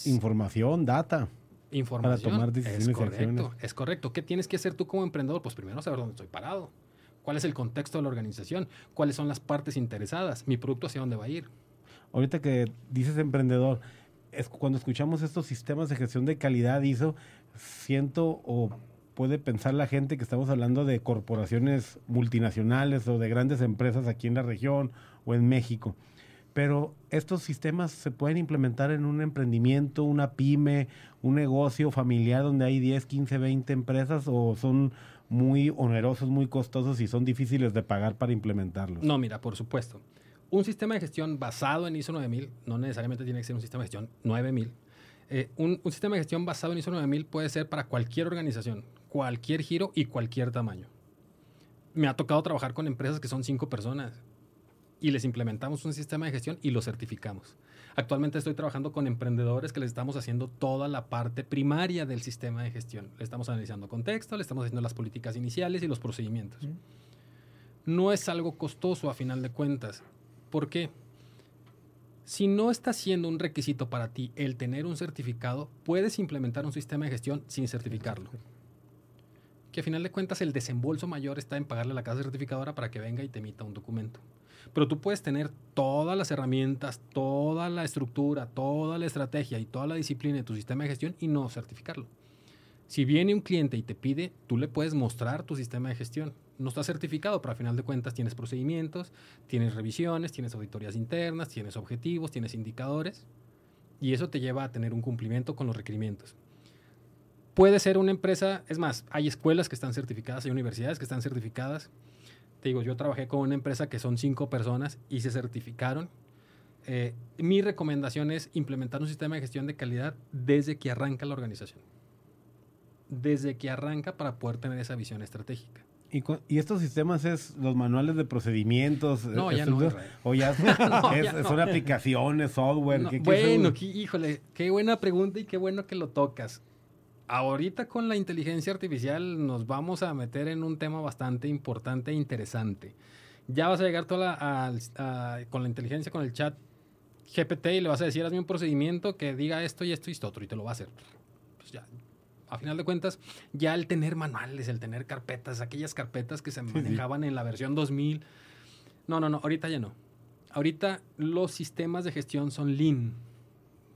información, data. Información. Para tomar decisiones es correcto, es correcto. ¿Qué tienes que hacer tú como emprendedor? Pues primero saber dónde estoy parado. ¿Cuál es el contexto de la organización? ¿Cuáles son las partes interesadas? ¿Mi producto hacia dónde va a ir? Ahorita que dices emprendedor, es cuando escuchamos estos sistemas de gestión de calidad ISO, siento o puede pensar la gente que estamos hablando de corporaciones multinacionales o de grandes empresas aquí en la región o en México. Pero estos sistemas se pueden implementar en un emprendimiento, una pyme, un negocio familiar donde hay 10, 15, 20 empresas o son muy onerosos, muy costosos y son difíciles de pagar para implementarlos. No, mira, por supuesto. Un sistema de gestión basado en ISO 9000 no necesariamente tiene que ser un sistema de gestión 9000 eh, un, sistema de gestión basado en ISO 9000 puede ser para cualquier organización, cualquier giro y cualquier tamaño. Me ha tocado trabajar con empresas que son cinco personas y les implementamos un sistema de gestión y lo certificamos. Actualmente estoy trabajando con emprendedores que les estamos haciendo toda la parte primaria del sistema de gestión. Le estamos analizando contexto, le estamos haciendo las políticas iniciales y los procedimientos. No es algo costoso a final de cuentas. ¿Por qué? Si no está siendo un requisito para ti el tener un certificado, puedes implementar un sistema de gestión sin certificarlo. que a final de cuentas el desembolso mayor está en pagarle a la casa certificadora para que venga y te emita un documento. Pero tú puedes tener todas las herramientas, toda la estructura, toda la estrategia y toda la disciplina de tu sistema de gestión y no certificarlo. Si viene un cliente y te pide, tú le puedes mostrar tu sistema de gestión. No está certificado, pero a final de cuentas tienes procedimientos, tienes revisiones, tienes auditorías internas, tienes objetivos, tienes indicadores. Y eso te lleva a tener un cumplimiento con los requerimientos. Puede ser una empresa, es más, hay escuelas que están certificadas, hay universidades que están certificadas. Te digo, yo trabajé con una empresa que son cinco personas y se certificaron. Eh, mi recomendación es implementar un sistema de gestión de calidad desde que arranca la organización. Desde que arranca para poder tener esa visión estratégica. ¿Y, y estos sistemas es los manuales de procedimientos? No, eh, ya no. ¿O ya, No, es- ya no. son aplicaciones, software? No, ¿qué- bueno, qué- híjole, qué buena pregunta y qué bueno que lo tocas. Ahorita con la inteligencia artificial nos vamos a meter en un tema bastante importante e interesante. Ya vas a llegar toda la- al- a- con la inteligencia, con el chat GPT y le vas a decir, hazme un procedimiento que diga esto y esto y esto otro y te lo va a hacer. Pues ya, a final de cuentas, ya el tener manuales, el tener carpetas, aquellas carpetas que se manejaban en la versión 2000. No, no, no, ahorita ya no. Ahorita los sistemas de gestión son lean,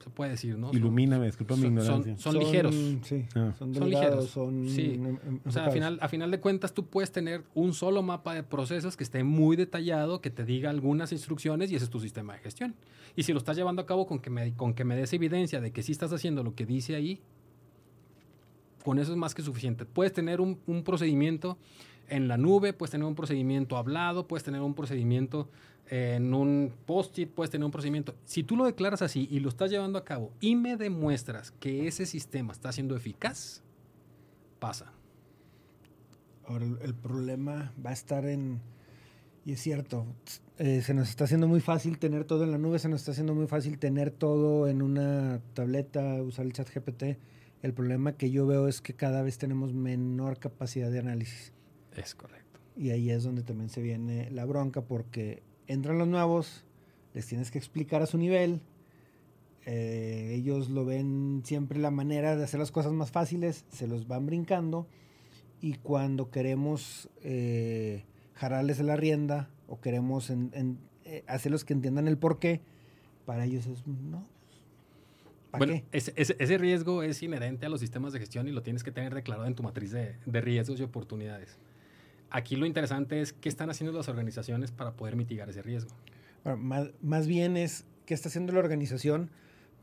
se puede decir, ¿no? Ilumíname, disculpa mi son- ignorancia. son ligeros. Sí, Ah. son, Son ligeros. son Sí. em- em- O sea, a final, a final de cuentas, tú puedes tener un solo mapa de procesos que esté muy detallado, que te diga algunas instrucciones y ese es tu sistema de gestión. Y si lo estás llevando a cabo con que me, con que me des evidencia de que sí estás haciendo lo que dice ahí, con eso es más que suficiente. Puedes tener un, un procedimiento en la nube, puedes tener un procedimiento hablado, puedes tener un procedimiento en un post-it, puedes tener un procedimiento. Si tú lo declaras así y lo estás llevando a cabo y me demuestras que ese sistema está siendo eficaz, pasa. Ahora, el, problema va a estar en, y es cierto, eh, se nos está haciendo muy fácil tener todo en la nube, se nos está haciendo muy fácil tener todo en una tableta, usar el chat GPT. El problema que yo veo es que cada vez tenemos menor capacidad de análisis. Es correcto. Y ahí es donde también se viene la bronca porque entran los nuevos, les tienes que explicar a su nivel, eh, ellos lo ven siempre la manera de hacer las cosas más fáciles, se los van brincando y cuando queremos eh, jararles la rienda o queremos en- en- eh, hacerlos que entiendan el por qué, para ellos es no. ¿Para Bueno, qué? ese, ese- ese riesgo es inherente a los sistemas de gestión y lo tienes que tener declarado en tu matriz de, de riesgos y oportunidades. Aquí lo interesante es qué están haciendo las organizaciones para poder mitigar ese riesgo. Bueno, más, más bien es qué está haciendo la organización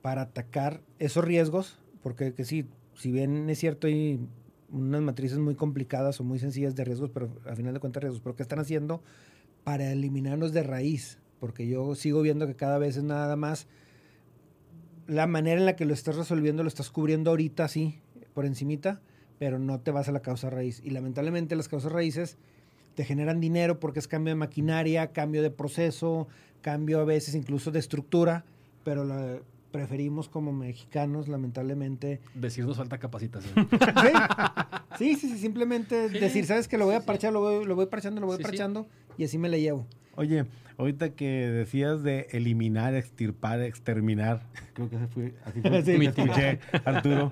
para atacar esos riesgos, porque que sí, si bien es cierto hay unas matrices muy complicadas o muy sencillas de riesgos, pero a final de cuentas riesgos, pero qué están haciendo para eliminarlos de raíz, porque yo sigo viendo que cada vez es nada más la manera en la que lo estás resolviendo, lo estás cubriendo ahorita sí, por encimita, pero no te vas a la causa raíz. Y lamentablemente las causas raíces te generan dinero porque es cambio de maquinaria, cambio de proceso, cambio a veces incluso de estructura, pero la- preferimos como mexicanos, lamentablemente. Decir nos falta capacitación. Sí, sí, sí, simplemente Sí, decir, ¿sabes que Lo voy a sí, sí. parchar, lo voy, lo voy parchando, lo voy Sí, sí. parchando y así me la llevo. Oye, ahorita que decías de eliminar, extirpar, exterminar, creo que fue, así fue, Sí. me escuché, Arturo.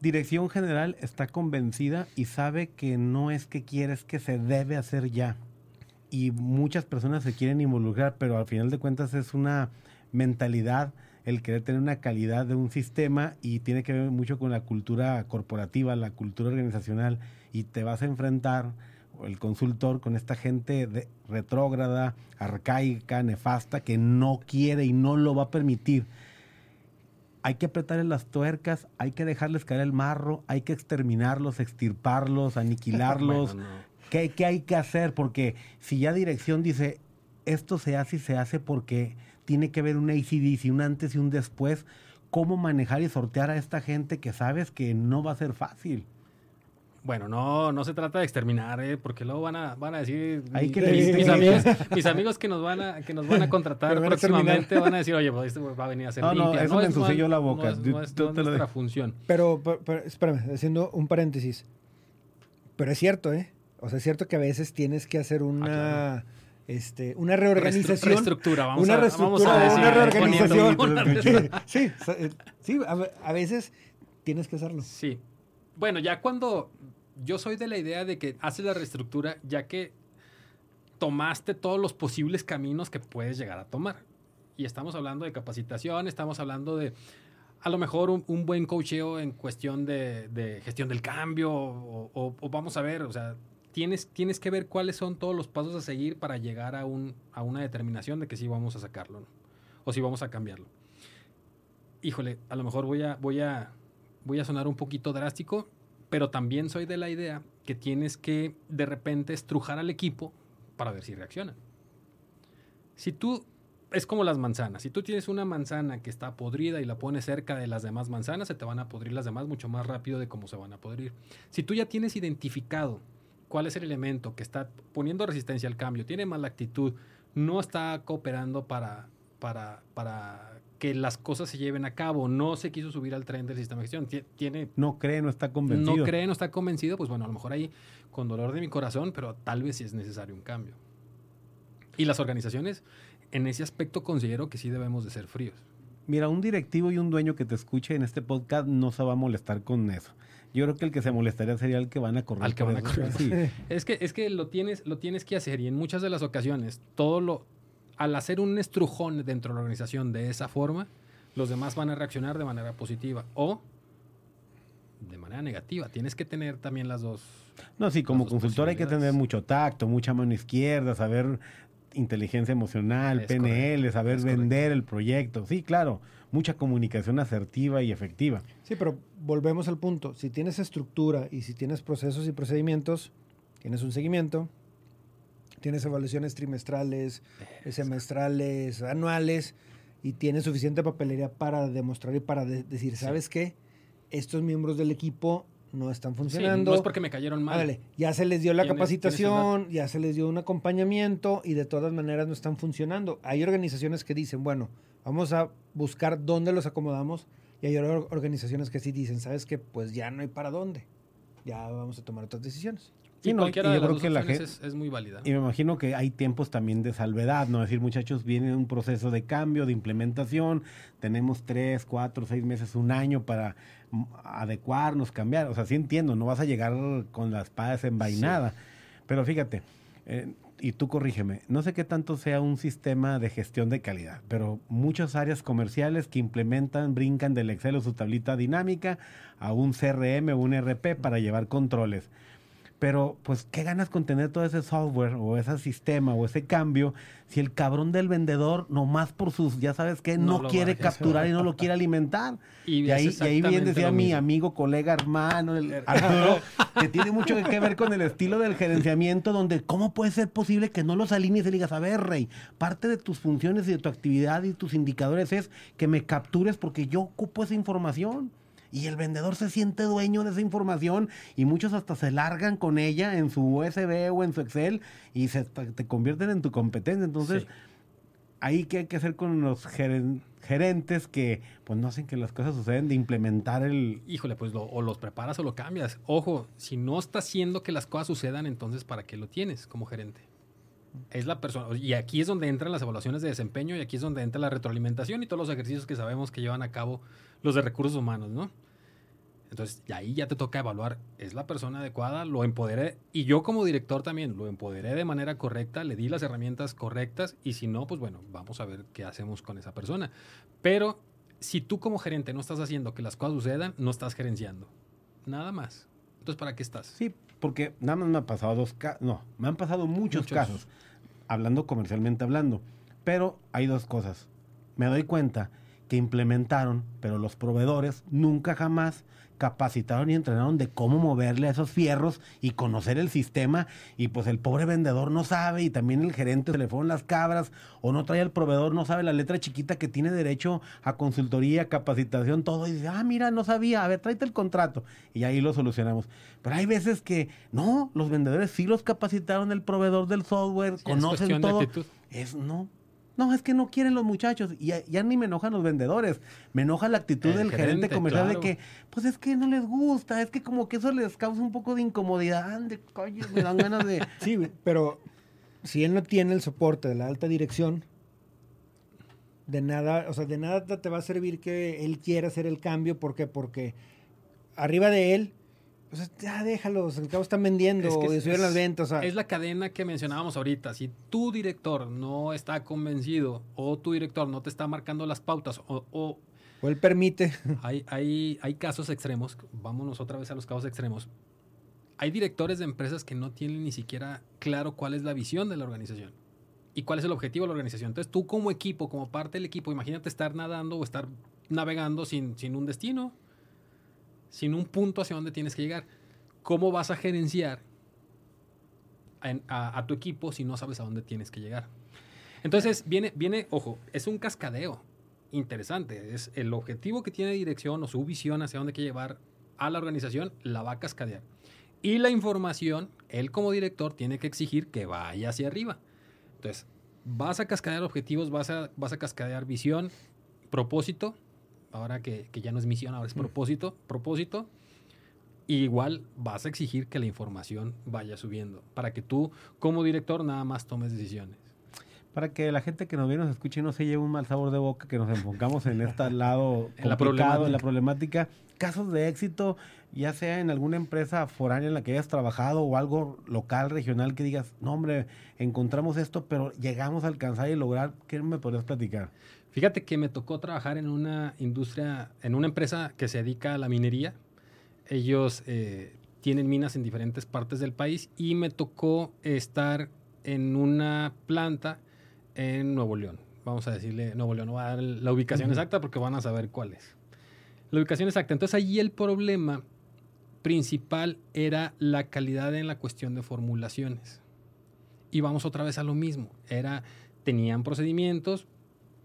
Dirección General está convencida y sabe que no es que quiere, es que se debe hacer ya. Y muchas personas se quieren involucrar, pero al final de cuentas es una mentalidad el querer tener una calidad de un sistema y tiene que ver mucho con la cultura corporativa, la cultura organizacional y te vas a enfrentar el consultor con esta gente de- retrógrada, arcaica, nefasta que no quiere y no lo va a permitir. Hay que apretarle las tuercas, hay que dejarles caer el marro, hay que exterminarlos, extirparlos, aniquilarlos. Bueno, no. ¿Qué, qué hay que hacer? Porque si ya dirección dice, esto se hace y se hace porque tiene que haber un ACDC, un antes y un después, ¿cómo manejar y sortear a esta gente que sabes que no va a ser fácil? Bueno, no, no se trata de exterminar, ¿eh? porque luego van a, van a decir mis, amigos, mis amigos que nos van a, que nos van a contratar van próximamente van a decir, oye, pues este va a venir a hacer No, no, limpia. eso me es- ensucié es- yo la boca. No es, no es- no te nuestra función. Pero, pero, pero, espérame, haciendo un paréntesis. Pero es cierto, ¿eh? O sea, es cierto que a veces tienes que hacer una, claro. este, una reorganización. Reestructura, vamos una a, reestructura, vamos a decir, una reorganización. poniendo- sí, sí, a veces tienes que hacerlo. Sí. Bueno, ya cuando yo soy de la idea de que haces la reestructura, ya que tomaste todos los posibles caminos que puedes llegar a tomar. Y estamos hablando de capacitación, estamos hablando de a lo mejor un, buen coacheo en cuestión de, gestión del cambio, o, o- o vamos a ver, o sea, tienes, tienes que ver cuáles son todos los pasos a seguir para llegar a, un, a una determinación de que sí vamos a sacarlo, ¿no? o si vamos a cambiarlo. Híjole, a lo mejor voy a, voy a, voy a sonar un poquito drástico, pero también soy de la idea que tienes que de repente estrujar al equipo para ver si reacciona. Si tú, es como las manzanas, si tú tienes una manzana que está podrida y la pones cerca de las demás manzanas, se te van a podrir las demás mucho más rápido de cómo se van a podrir. Si tú ya tienes identificado cuál es el elemento que está poniendo resistencia al cambio, tiene mala actitud, no está cooperando para, para, para que las cosas se lleven a cabo, no se quiso subir al tren del sistema de gestión, ti- tiene No cree, no está convencido. no cree, no está convencido, pues bueno, a lo mejor ahí con dolor de mi corazón, pero tal vez sí es necesario un cambio. Y las organizaciones, en ese aspecto considero que sí debemos de ser fríos. Mira, un directivo y un dueño que te escuche en este podcast no se va a molestar con eso. Yo creo que el que se molestaría sería el que van a correr. Al que van a correr. Sí. Es que, es que lo, tienes, lo tienes que hacer y en muchas de las ocasiones, todo lo, al hacer un estrujón dentro de la organización de esa forma, los demás van a reaccionar de manera positiva o de manera negativa. Tienes que tener también las dos. No, sí, como consultor hay que tener mucho tacto, mucha mano izquierda, saber inteligencia emocional, Es PNL, correcto, saber es correcto. vender el proyecto. Sí, claro, mucha comunicación asertiva y efectiva. Sí, pero volvemos al punto. Si tienes estructura y si tienes procesos y procedimientos, tienes un seguimiento, tienes evaluaciones trimestrales, semestrales, anuales, y tienes suficiente papelería para demostrar y para de- decir, ¿sabes qué? Estos miembros del equipo no están Sí, funcionando. no es porque me cayeron mal. Ándale, ya se les dio la capacitación, ya se les dio un acompañamiento y de todas maneras no están funcionando. Hay organizaciones que dicen, bueno, vamos a buscar dónde los acomodamos y hay or- organizaciones que sí dicen, ¿sabes qué? Pues ya no hay para dónde. Ya vamos a tomar otras decisiones. Y Sí, no, cualquiera y de yo las creo dos que la opciones gen- es, es muy válida. Y me imagino que hay tiempos también de salvedad, ¿no? Es decir, muchachos, viene un proceso de cambio, de implementación, tenemos tres, cuatro, seis meses, un año para mm, adecuarnos, cambiar. O sea, sí entiendo, no vas a llegar con la espada desenvainada. Pero fíjate, eh, y tú corrígeme, no sé qué tanto sea un sistema de gestión de calidad, pero muchas áreas comerciales que implementan, brincan del Excel o su tablita dinámica a un CRM o un RP para llevar controles. Pero, pues, ¿qué ganas con tener todo ese software o ese sistema o ese cambio si el cabrón del vendedor, nomás por sus, ya sabes qué, No quiere capturar y no lo quiere alimentar? Y Y, ahí, y ahí bien decía mi amigo, colega, hermano, el Arturo, que tiene mucho que ver con el estilo del gerenciamiento, donde cómo puede ser posible que no los alinees y digas, a ver, Rey, parte de tus funciones y de tu actividad y tus indicadores es que me captures porque yo ocupo esa información. Y el vendedor se siente dueño de esa información y muchos hasta se largan con ella en su USB o en su Excel y se te convierten en tu competencia. Entonces, Sí. ahí que hay que hacer con los geren- gerentes que pues no hacen que las cosas suceden de implementar el Híjole, pues lo- o los preparas o lo cambias. Ojo, si no está haciendo que las cosas sucedan, entonces ¿para qué lo tienes como gerente? Es la persona. Y aquí es donde entran las evaluaciones de desempeño y aquí es donde entra la retroalimentación y todos los ejercicios que sabemos que llevan a cabo los de recursos humanos, ¿no? Entonces, y ahí ya te toca evaluar, ¿es la persona adecuada? Lo empoderé. Y yo como director también lo empoderé de manera correcta, le di las herramientas correctas y si no, pues bueno, vamos a ver qué hacemos con esa persona. Pero si tú como gerente no estás haciendo que las cosas sucedan, no estás gerenciando. Nada más. Entonces, ¿para qué estás? sí porque nada más me ha pasado dos casos no me han pasado muchos, Muchos. casos hablando comercialmente hablando. Pero hay dos cosas. Me doy cuenta que implementaron pero los proveedores nunca jamás capacitaron y entrenaron de cómo moverle a esos fierros y conocer el sistema y pues el pobre vendedor no sabe y también el gerente se le fueron las cabras o no trae al proveedor, no sabe la letra chiquita que tiene derecho a consultoría, capacitación, todo y dice, ah, mira, no sabía, a ver, tráete el contrato y ahí lo solucionamos. Pero hay veces que no, los vendedores sí los capacitaron el proveedor del software, conocen todo. Es no. No, es que no quieren los muchachos. Y ya, ya ni me enojan los vendedores. Me enoja la actitud El del gerente, gerente, comercial claro. de que, pues es que no les gusta, es que como que eso les causa un poco de incomodidad. Ande, coño, me dan ganas de. Sí, pero si él no tiene el soporte de la alta dirección, de nada, o sea, de nada te va a servir que él quiera hacer el cambio. ¿Por qué? Porque arriba de él O sea, ya déjalos, al cabo están vendiendo, Es que subieron las ventas. o sea, Es la cadena que mencionábamos ahorita. Si tu director no está convencido o tu director no te está marcando las pautas o, o o él permite. hay, hay, hay casos extremos, vámonos otra vez a los casos extremos. Hay directores de empresas que no tienen ni siquiera claro cuál es la visión de la organización y cuál es el objetivo de la organización. Entonces tú como equipo, como parte del equipo, imagínate estar nadando o estar navegando sin, sin un destino, sin un punto hacia donde tienes que llegar. ¿Cómo vas a gerenciar en- a, a tu equipo si no sabes a dónde tienes que llegar? Entonces viene, viene, ojo, es un cascadeo interesante. Es el objetivo que tiene dirección o su visión hacia dónde hay que llevar a la organización, la va a cascadear. Y la información, él como director tiene que exigir que vaya hacia arriba. Entonces, vas a cascadear objetivos, vas a, vas a cascadear visión, propósito, ahora que, que ya no es misión, ahora es propósito, propósito. Y igual vas a exigir que la información vaya subiendo para que tú como director nada más tomes decisiones. Para que la gente que nos viene, nos escuche y no se lleve un mal sabor de boca, que nos enfocamos en este lado En la complicado, en la problemática. problemática. Casos de éxito, ya sea en alguna empresa foránea en la que hayas trabajado o algo local, regional, que digas, no hombre, encontramos esto, pero llegamos a alcanzar y lograr. ¿Qué me podrías platicar? Fíjate que me tocó trabajar en una industria, en una empresa que se dedica a la minería. Ellos eh, tienen minas en diferentes partes del país y me tocó estar en una planta en Nuevo León. Vamos a decirle Nuevo León, no voy a dar la ubicación Ujú. exacta porque van a saber cuál es. La ubicación exacta. Entonces allí el problema principal era la calidad en la cuestión de formulaciones. Y vamos otra vez a lo mismo. Era, tenían procedimientos,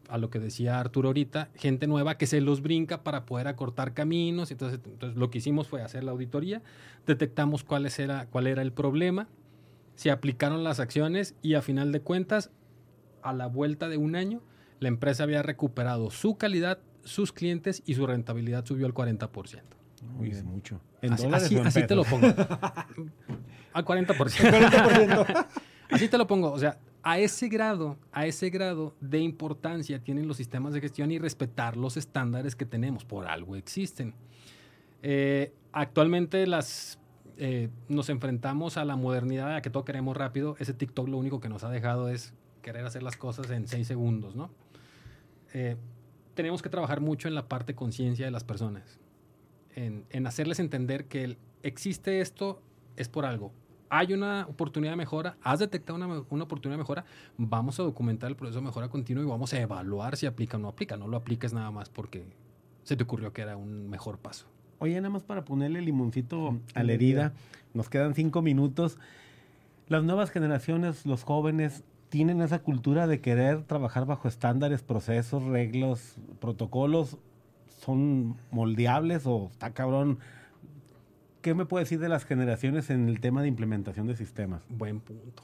a lo que decía Arturo ahorita, gente nueva que se los brinca para poder acortar caminos. Entonces, entonces lo que hicimos fue hacer la auditoría, detectamos cuál era, cuál era el problema, se aplicaron las acciones y a final de cuentas, a la vuelta de un año, la empresa había recuperado su calidad, sus clientes y su rentabilidad subió al 40%. Uy, es mucho. ¿En Así, así- o en así te lo pongo. Al 40%. 40%. Así te lo pongo. O sea, a ese grado, a ese grado de importancia tienen los sistemas de gestión y respetar los estándares que tenemos. Por algo existen. Eh, actualmente las, eh, nos enfrentamos a la modernidad, a que todo queremos rápido. Ese TikTok lo único que nos ha dejado es querer hacer las cosas en seis segundos, ¿no? Eh, tenemos que trabajar mucho en la parte conciencia de las personas. En, hacerles entender que existe esto es por algo. Hay una oportunidad de mejora, has detectado una, una oportunidad de mejora, vamos a documentar el proceso de mejora continua y vamos a evaluar si aplica o no aplica. No lo apliques nada más porque se te ocurrió que era un mejor paso. Oye, nada más para ponerle limoncito a la herida, nos quedan cinco minutos. Las nuevas generaciones, los jóvenes, tienen esa cultura de querer trabajar bajo estándares, procesos, reglas, protocolos. ¿Son moldeables o está cabrón? ¿Qué me puede decir de las generaciones en el tema de implementación de sistemas? Buen punto.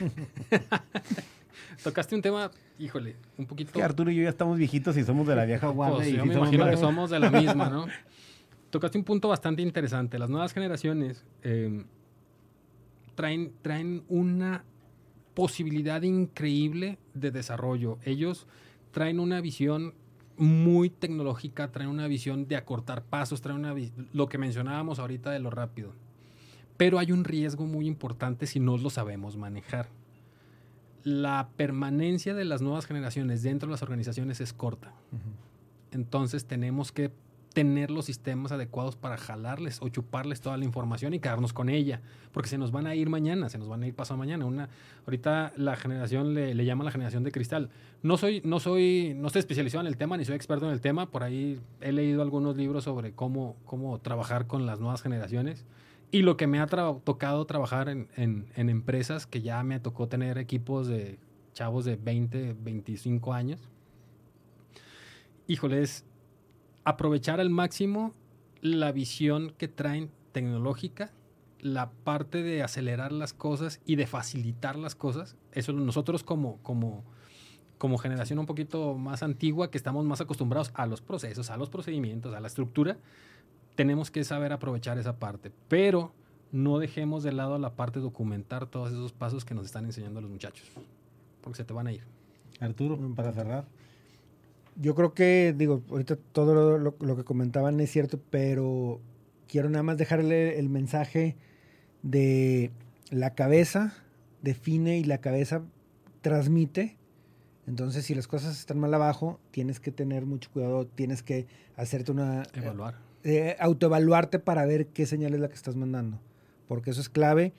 Tocaste un tema, híjole, un poquito... Que Arturo y yo ya estamos viejitos y somos de la vieja guardia. Pues y yo sí me imagino que somos de la misma, ¿no? Tocaste un punto bastante interesante. Las nuevas generaciones eh, traen, traen una posibilidad increíble de desarrollo. Ellos traen una visión muy tecnológica, traen una visión de acortar pasos, traen una lo que mencionábamos ahorita de lo rápido. Pero hay un riesgo muy importante si no lo sabemos manejar. La permanencia de las nuevas generaciones dentro de las organizaciones es corta. Entonces tenemos que tener los sistemas adecuados para jalarles o chuparles toda la información y quedarnos con ella, porque se nos van a ir mañana, se nos van a ir pasado mañana. Una, ahorita la generación le, le llama la generación de cristal. No soy, no soy, no estoy especializado en el tema ni soy experto en el tema. Por ahí he leído algunos libros sobre cómo, cómo trabajar con las nuevas generaciones. Y lo que me ha tocado trabajar en, en- en empresas que ya me tocó tener equipos de chavos de 20, 25 años. Híjole, es aprovechar al máximo la visión que traen tecnológica, la parte de acelerar las cosas y de facilitar las cosas. Eso nosotros como, como, como generación un poquito más antigua, que estamos más acostumbrados a los procesos, a los procedimientos, a la estructura, tenemos que saber aprovechar esa parte. Pero no dejemos de lado la parte de documentar todos esos pasos que nos están enseñando los muchachos, porque se te van a ir. Arturo, para cerrar. Yo creo que, digo, ahorita todo lo, lo- que comentaban es cierto, pero quiero nada más dejarle el mensaje de la cabeza define y la cabeza transmite. Entonces, si las cosas están mal abajo, tienes que tener mucho cuidado, tienes que hacerte una... Evaluar. Eh, autoevaluarte para ver qué señal es la que estás mandando, porque eso es clave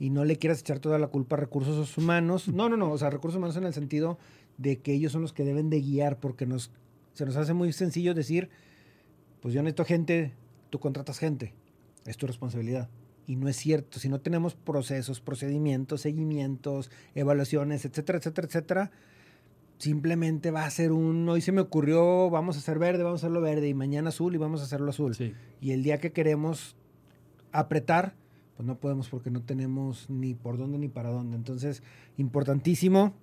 y no le quieras echar toda la culpa a recursos humanos. No, no, no, o sea, recursos humanos en el sentido de que ellos son los que deben de guiar, porque nos, se nos hace muy sencillo decir, pues yo necesito gente, tú contratas gente, es tu responsabilidad. Y no es cierto, si no tenemos procesos, procedimientos, seguimientos, evaluaciones, etcétera, etcétera, etcétera, simplemente va a ser un, hoy se me ocurrió, vamos a hacer verde, vamos a hacerlo verde, y mañana azul y vamos a hacerlo azul. Sí. Y el día que queremos apretar, pues no podemos porque no tenemos ni por dónde ni para dónde. Entonces, importantísimo,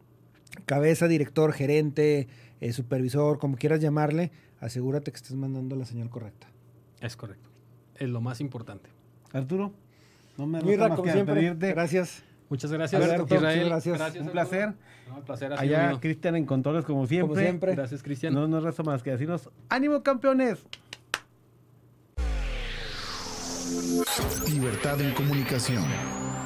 cabeza, director, gerente, eh, supervisor, como quieras llamarle, asegúrate que estés mandando la señal correcta. Es correcto. Es lo más importante. Arturo, no me Mira, más como que siempre, despedirte. gracias. Muchas gracias, Alberto, Israel. muchas gracias. Un Arturo. placer. No, el placer Allá. Cristian en controles como siempre. Como siempre. Gracias, Cristian. No nos resta más que decirnos, ánimo campeones. Libertad en comunicación.